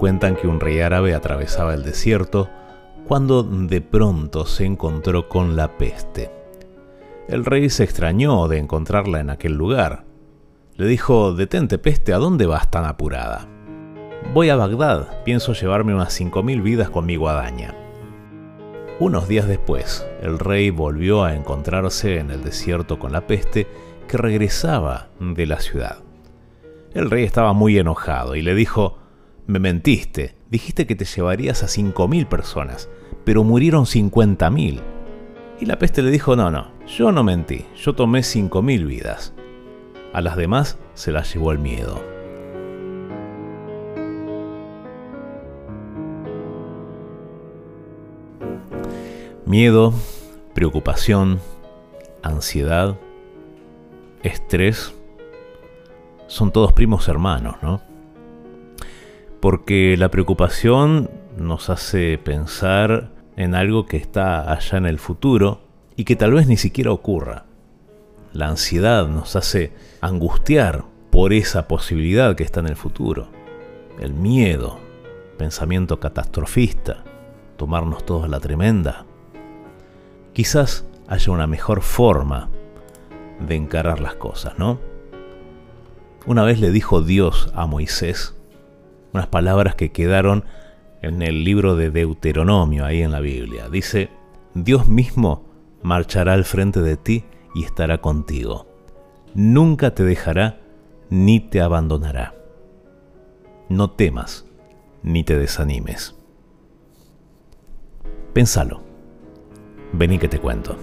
Cuentan que un rey árabe atravesaba el desierto cuando de pronto se encontró con la peste. El rey se extrañó de encontrarla en aquel lugar. Le dijo, detente peste, ¿a dónde vas tan apurada? Voy a Bagdad, pienso llevarme unas cinco mil vidas con mi guadaña. Unos días después, el rey volvió a encontrarse en el desierto con la peste que regresaba de la ciudad. El rey estaba muy enojado y le dijo, me mentiste, dijiste que te llevarías a 5.000 personas, pero murieron 50.000. Y la peste le dijo, no, no, yo no mentí, yo tomé 5.000 vidas. A las demás se las llevó el miedo. Miedo, preocupación, ansiedad, estrés, son todos primos hermanos, ¿no? Porque la preocupación nos hace pensar en algo que está allá en el futuro y que tal vez ni siquiera ocurra. La ansiedad nos hace angustiar por esa posibilidad que está en el futuro. El miedo, pensamiento catastrofista, tomarnos todos la tremenda. Quizás haya una mejor forma de encarar las cosas, ¿no? Una vez le dijo Dios a Moisés, unas palabras que quedaron en el libro de Deuteronomio, ahí en la Biblia. Dice, Dios mismo marchará al frente de ti y estará contigo. Nunca te dejará ni te abandonará. No temas ni te desanimes. Pénsalo. Vení que te cuento.